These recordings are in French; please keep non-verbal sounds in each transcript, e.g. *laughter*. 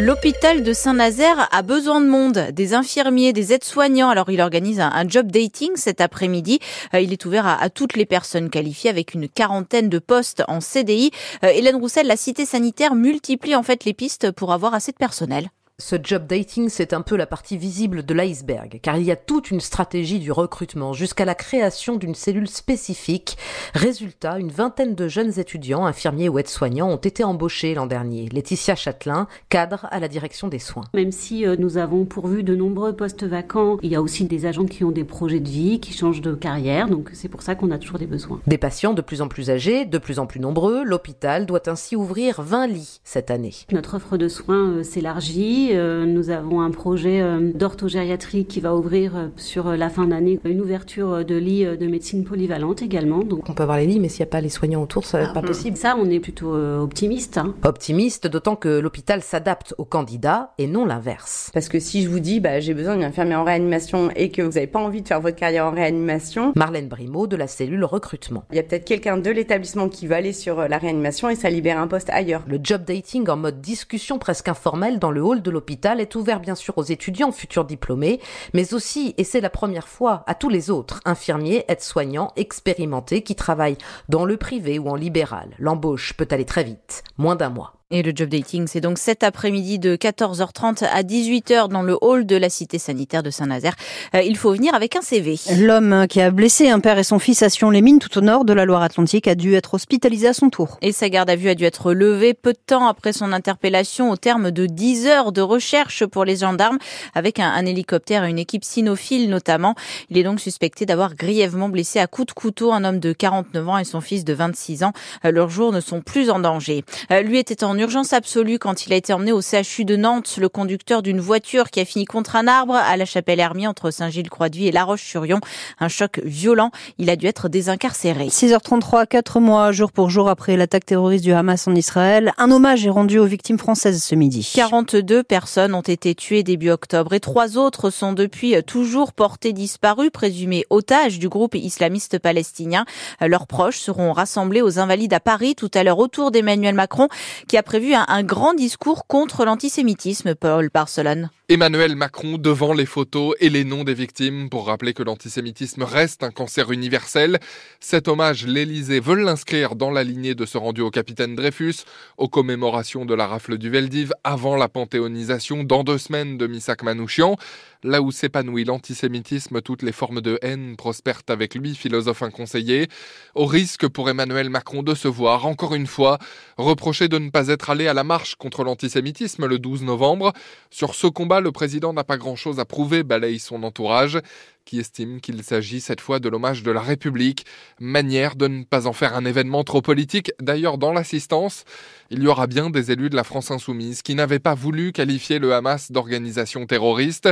L'hôpital de Saint-Nazaire a besoin de monde, des infirmiers, des aides-soignants. Alors il organise un, job dating cet après-midi. Euh, il est ouvert à, toutes les personnes qualifiées avec une quarantaine de postes en CDI. Euh, Hélène Roussel, la cité sanitaire multiplie en fait les pistes pour avoir assez de personnel. Ce job dating, c'est un peu la partie visible de l'iceberg, car il y a toute une stratégie du recrutement jusqu'à la création d'une cellule spécifique. Résultat, une vingtaine de jeunes étudiants, infirmiers ou aides-soignants ont été embauchés l'an dernier. Laetitia Châtelain, cadre à la direction des soins. Même si euh, nous avons pourvu de nombreux postes vacants, il y a aussi des agents qui ont des projets de vie, qui changent de carrière, donc c'est pour ça qu'on a toujours des besoins. Des patients de plus en plus âgés, de plus en plus nombreux, l'hôpital doit ainsi ouvrir 20 lits cette année. Notre offre de soins euh, s'élargit nous avons un projet euh, d'orthogériatrie qui va ouvrir euh, sur la fin d'année, une ouverture de lits de médecine polyvalente également. Donc on peut avoir les lits, mais s'il n'y a pas les soignants autour, ça va être pas ah, possible. Ça, on est plutôt optimiste. Hein. Optimiste, d'autant que l'hôpital s'adapte aux candidats et non l'inverse. Parce que si je vous dis, bah, j'ai besoin d'une infirmière en réanimation et que vous n'avez pas envie de faire votre carrière en réanimation. Marlène Brimaud de la cellule recrutement. Il y a peut-être quelqu'un de l'établissement qui va aller sur la réanimation et ça libère un poste ailleurs. Le job dating en mode discussion presque informelle dans le hall de l'hôpital est ouvert bien sûr aux étudiants futurs diplômés, mais aussi, et c'est la première fois, à tous les autres, infirmiers, aides-soignants, expérimentés qui travaillent dans le privé ou en libéral. L'embauche peut aller très vite, moins d'un mois. Et le job dating, c'est donc cet après-midi de 14h30 à 18h dans le hall de la cité sanitaire de Saint-Nazaire. Euh, il faut venir avec un CV. L'homme qui a blessé un père et son fils à Sion-les-Mines tout au nord de la Loire-Atlantique a dû être hospitalisé à son tour. Et sa garde à vue a dû être levée peu de temps après son interpellation au terme de 10 heures de recherche pour les gendarmes avec un, un hélicoptère et une équipe cynophile notamment. Il est donc suspecté d'avoir grièvement blessé à coups de couteau un homme de 49 ans et son fils de 26 ans. Euh, leurs jours ne sont plus en danger. Euh, lui était en urgence absolue quand il a été emmené au CHU de Nantes, le conducteur d'une voiture qui a fini contre un arbre à la chapelle Hermie entre Saint-Gilles-Croix-de-Vie et La Roche-sur-Yon. Un choc violent. Il a dû être désincarcéré. 6h33, 4 mois, jour pour jour après l'attaque terroriste du Hamas en Israël. Un hommage est rendu aux victimes françaises ce midi. 42 personnes ont été tuées début octobre et trois autres sont depuis toujours portées disparues, présumées otages du groupe islamiste palestinien. Leurs proches seront rassemblés aux Invalides à Paris tout à l'heure autour d'Emmanuel Macron qui a prévu un, un grand discours contre l'antisémitisme, Paul Barcelone. Emmanuel Macron devant les photos et les noms des victimes pour rappeler que l'antisémitisme reste un cancer universel. Cet hommage, l'Élysée veut l'inscrire dans la lignée de ce rendu au capitaine Dreyfus, aux commémorations de la rafle du Veldiv avant la panthéonisation dans deux semaines de Missak Manouchian. Là où s'épanouit l'antisémitisme, toutes les formes de haine prospèrent avec lui, philosophe inconseillé, au risque pour Emmanuel Macron de se voir, encore une fois, reproché de ne pas être allé à la marche contre l'antisémitisme le 12 novembre. Sur ce combat, le président n'a pas grand-chose à prouver, balaye son entourage qui estime qu'il s'agit cette fois de l'hommage de la République, manière de ne pas en faire un événement trop politique. D'ailleurs, dans l'assistance, il y aura bien des élus de la France insoumise qui n'avaient pas voulu qualifier le Hamas d'organisation terroriste.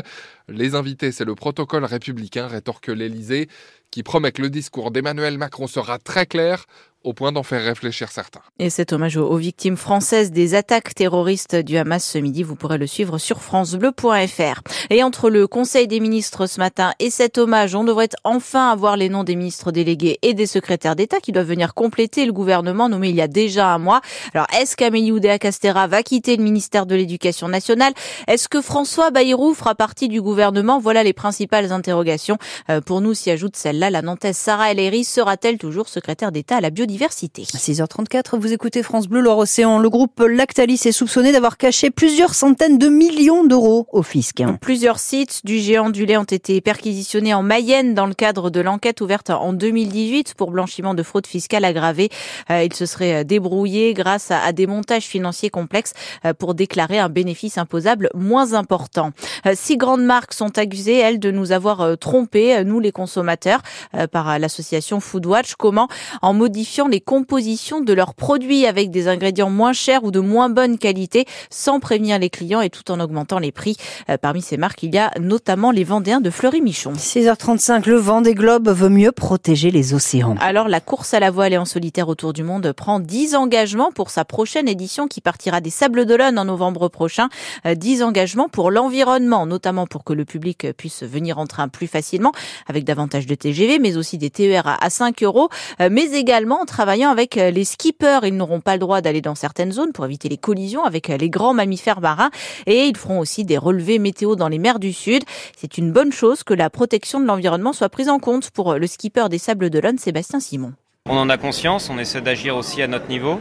Les invités, c'est le protocole républicain, rétorque l'Élysée, qui promet que le discours d'Emmanuel Macron sera très clair au point d'en faire réfléchir certains. Et cet hommage aux, victimes françaises des attaques terroristes du Hamas ce midi, vous pourrez le suivre sur francebleu.fr. Et entre le Conseil des ministres ce matin et cet hommage, on devrait enfin avoir les noms des ministres délégués et des secrétaires d'État qui doivent venir compléter le gouvernement nommé il y a déjà un mois. Alors, est-ce qu'Amélie Oudéa-Castera va quitter le ministère de l'Éducation nationale? Est-ce que François Bayrou fera partie du gouvernement? Voilà les principales interrogations. Euh, pour nous s'y ajoute celle-là, la Nantaise Sarah Ellery sera-t-elle toujours secrétaire d'État à la biodiversité? Biodiversité. 6h34, vous écoutez France Bleu Loire-Océan. Le groupe Lactalis est soupçonné d'avoir caché plusieurs centaines de millions d'euros au fisc. Plusieurs sites du géant du lait ont été perquisitionnés en Mayenne dans le cadre de l'enquête ouverte en 2018 pour blanchiment de fraude fiscale aggravée. Euh, il se serait débrouillé grâce à des montages financiers complexes euh, pour déclarer un bénéfice imposable moins important. Euh, six grandes marques sont accusées, elles, de nous avoir trompés, nous les consommateurs, par l'association Foodwatch. Comment En modifiant les compositions de leurs produits avec des ingrédients moins chers ou de moins bonne qualité sans prévenir les clients et tout en augmentant les prix. Euh, parmi ces marques, il y a notamment les Vendéens de Fleury-Michon. 6h35, le vent des globes veut mieux protéger les océans. Alors la course à la voile et en solitaire autour du monde prend 10 engagements pour sa prochaine édition qui partira des Sables d'Olonne en novembre prochain. 10 euh, engagements pour l'environnement, notamment pour que le public puisse venir en train plus facilement avec davantage de TGV, mais aussi des TER à 5 euros, euh, mais également travaillant avec les skippers. Ils n'auront pas le droit d'aller dans certaines zones pour éviter les collisions avec les grands mammifères marins et ils feront aussi des relevés météo dans les mers du Sud. C'est une bonne chose que la protection de l'environnement soit prise en compte pour le skipper des Sables d'Olonne, Sébastien Simon. On en a conscience, on essaie d'agir aussi à notre niveau,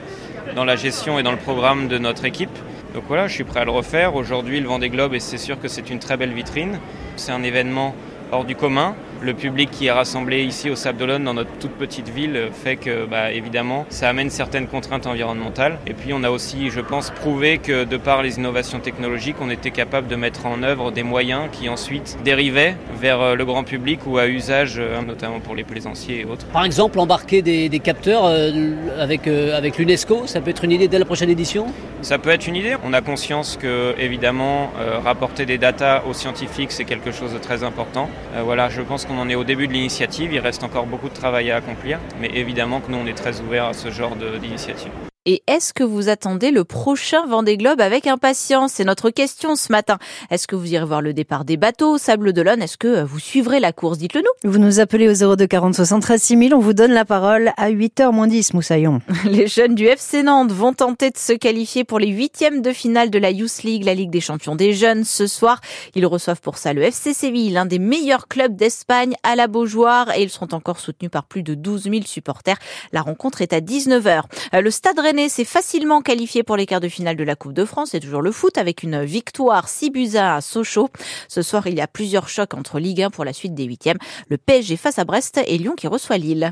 dans la gestion et dans le programme de notre équipe. Donc voilà, je suis prêt à le refaire. Aujourd'hui, le Vendée Globe, et c'est sûr que c'est une très belle vitrine. C'est un événement hors du commun le public qui est rassemblé ici au Sable d'Olonne dans notre toute petite ville fait que bah, évidemment ça amène certaines contraintes environnementales et puis on a aussi je pense prouvé que de par les innovations technologiques on était capable de mettre en œuvre des moyens qui ensuite dérivaient vers euh, le grand public ou à usage euh, notamment pour les plaisanciers et autres. Par exemple embarquer des, capteurs euh, avec, avec l'UNESCO, ça peut être une idée dès la prochaine édition? Ça peut être une idée. On a conscience que évidemment rapporter des datas aux scientifiques c'est quelque chose de très important. voilà, je pense on en est au début de l'initiative, il reste encore beaucoup de travail à accomplir, mais évidemment que nous on est très ouverts à ce genre d'initiative. Et est-ce que vous attendez le prochain Vendée Globe avec impatience? C'est notre question ce matin. Est-ce que vous irez voir le départ des bateaux au Sable d'Olonne? Est-ce que vous suivrez la course? Dites-le nous. Vous nous appelez au 02 40 73 6000. On vous donne la parole à 8h moins 10, Moussaillon. *laughs* Les jeunes du FC Nantes vont tenter de se qualifier pour les huitièmes de finale de la Youth League, la Ligue des champions des jeunes. Ce soir, ils reçoivent pour ça le FC Séville, l'un des meilleurs clubs d'Espagne à la Beaujoire. Et ils seront encore soutenus par plus de 12 000 supporters. La rencontre est à 19h. Euh, le Stade Rennais s'est facilement qualifié pour les quarts de finale de la Coupe de France. C'est toujours le foot avec une victoire 6 buts à Sochaux. Ce soir, il y a plusieurs chocs entre Ligue 1 pour la suite des huitièmes. Le PSG face à Brest et Lyon qui reçoit Lille.